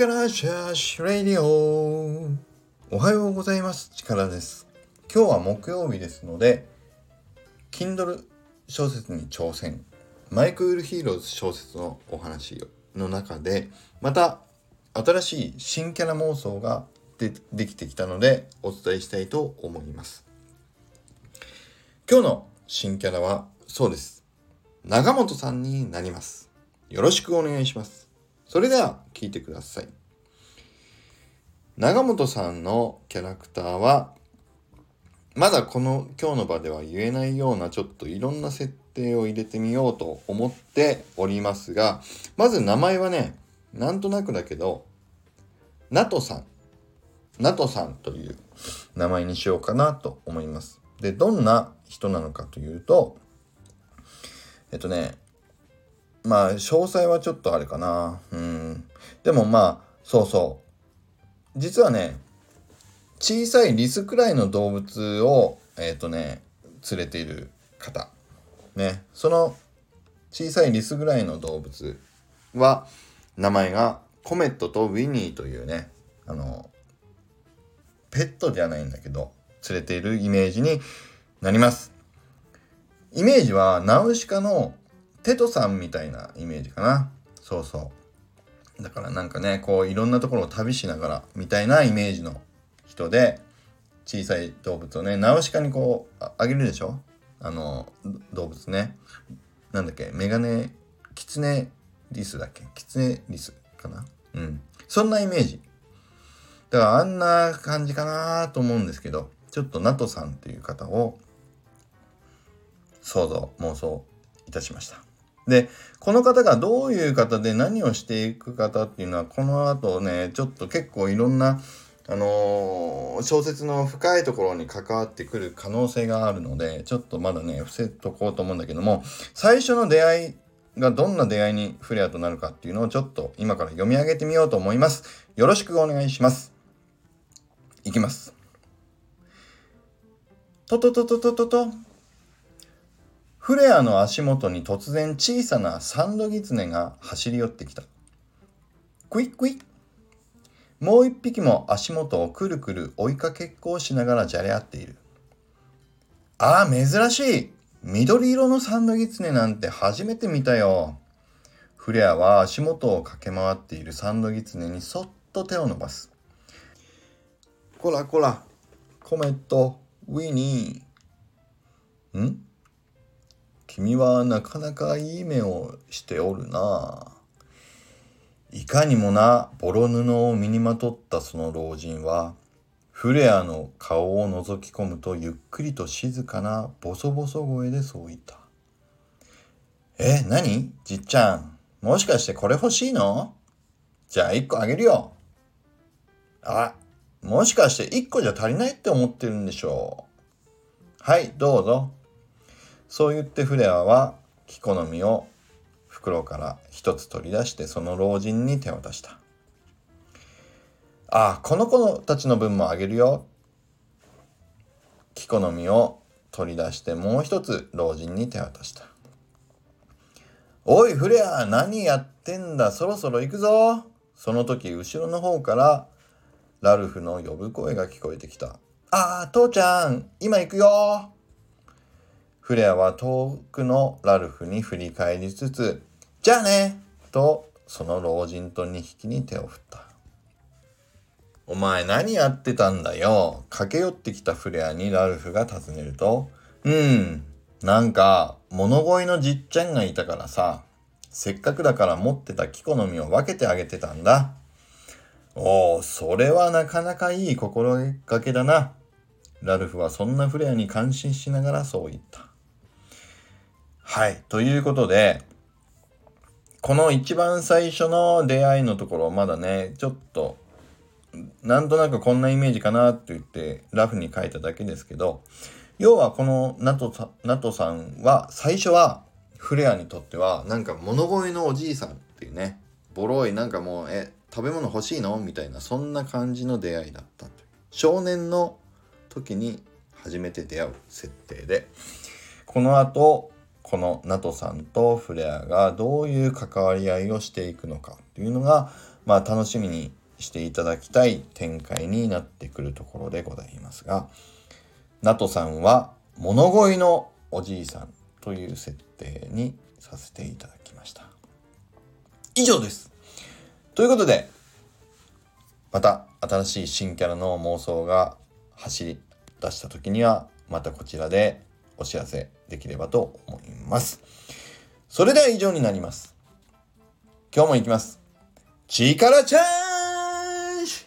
力シャーシュレイディオおはようございます。力です。今日は木曜日ですので Kindle 小説に挑戦。 My Cool Heroes 小説のお話の中でまた新しい新キャラ妄想がでできてきたのでお伝えしたいと思います。今日の新キャラはそうです。長本さんになります。よろしくお願いします。それでは聞いてください。長本さんのキャラクターはまだこの今日の場では言えないようなちょっといろんな設定を入れてみようと思っておりますがまず名前はねなんとなくだけどナトさん。ナトさんという名前にしようかなと思います。でどんな人なのかというとえっとねまあ詳細はちょっとあれかな。うん。でもまあそうそう。実はね小さいリスくらいの動物をえっ、ー、とね連れている方。ね。その小さいリスぐらいの動物は名前がコメットとウィニーというねあのペットではないんだけど連れているイメージになります。イメージはナウシカのテトさんみたいなイメージかな。そうそう。だからなんかね、こういろんなところを旅しながらみたいなイメージの人で、小さい動物をね、ナウシカにこうあげるでしょ？あの、動物ね。なんだっけ？メガネ、キツネリスだっけ？キツネリスかな？うん。そんなイメージ。だからあんな感じかなと思うんですけど、ちょっとナトさんっていう方を想像、妄想いたしました。で、この方がどういう方で何をしていく方っていうのは、この後ね、ちょっと結構いろんな、あのー、小説の深いところに関わってくる可能性があるので、ちょっとまだね、伏せとこうと思うんだけども、最初の出会いがどんな出会いにフレアとなるかっていうのをちょっと今から読み上げてみようと思います。よろしくお願いします。いきます。ととととととと。フレアの足元に突然小さなサンドギツネが走り寄ってきた。クイックイッ。もう一匹も足元をくるくる追いかけっこをしながらじゃれ合っている。ああ、珍しい緑色のサンドギツネなんて初めて見たよ。フレアは足元を駆け回っているサンドギツネにそっと手を伸ばす。こらこら、コメット、ウィニー。ん？君はなかなかいい目をしておるな。いかにもなボロ布を身にまとったその老人は、フレアの顔を覗き込むとゆっくりと静かなボソボソ声でそう言った。え、何？じっちゃん。もしかしてこれ欲しいの？じゃあ一個あげるよ。あ、もしかして一個じゃ足りないって思ってるんでしょう。はい、どうぞ。そう言ってフレアは木好みを袋から一つ取り出してその老人に手を渡した。ああ、この子たちの分もあげるよ。木好みを取り出してもう一つ老人に手を渡した。おいフレア何やってんだ？そろそろ行くぞその時後ろの方からラルフの呼ぶ声が聞こえてきた。ああ、父ちゃん今行くよフレアは遠くのラルフに振り返りつつ、じゃあねとその老人と2匹に手を振った。お前何やってたんだよ。駆け寄ってきたフレアにラルフが尋ねると、うん、なんか物乞いのじっちゃんがいたからさ、せっかくだから持ってた木好みを分けてあげてたんだ。おお、それはなかなかいい心がけだな。ラルフはそんなフレアに感心しながらそう言った。はい。ということで、この一番最初の出会いのところ、まだね、ちょっと、なんとなくこんなイメージかなって言ってラフに書いただけですけど、要はこのナトさナトさんは最初はフレアにとってはなんか物乞いのおじいさんっていうね、ボロいなんかもう、え、食べ物欲しいの？みたいな、そんな感じの出会いだったと少年の時に初めて出会う設定で、この後、このナトさんとフレアがどういう関わり合いをしていくのかっていうのが、まあ、楽しみにしていただきたい展開になってくるところでございますがナトさんは物乞いのおじいさんという設定にさせていただきました。以上です。ということでまた新しい新キャラの妄想が走り出した時にはまたこちらでお知らせできればと思います。それでは以上になります。今日も行きます。力チャージ。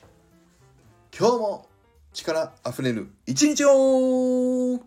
今日も力あふれる一日を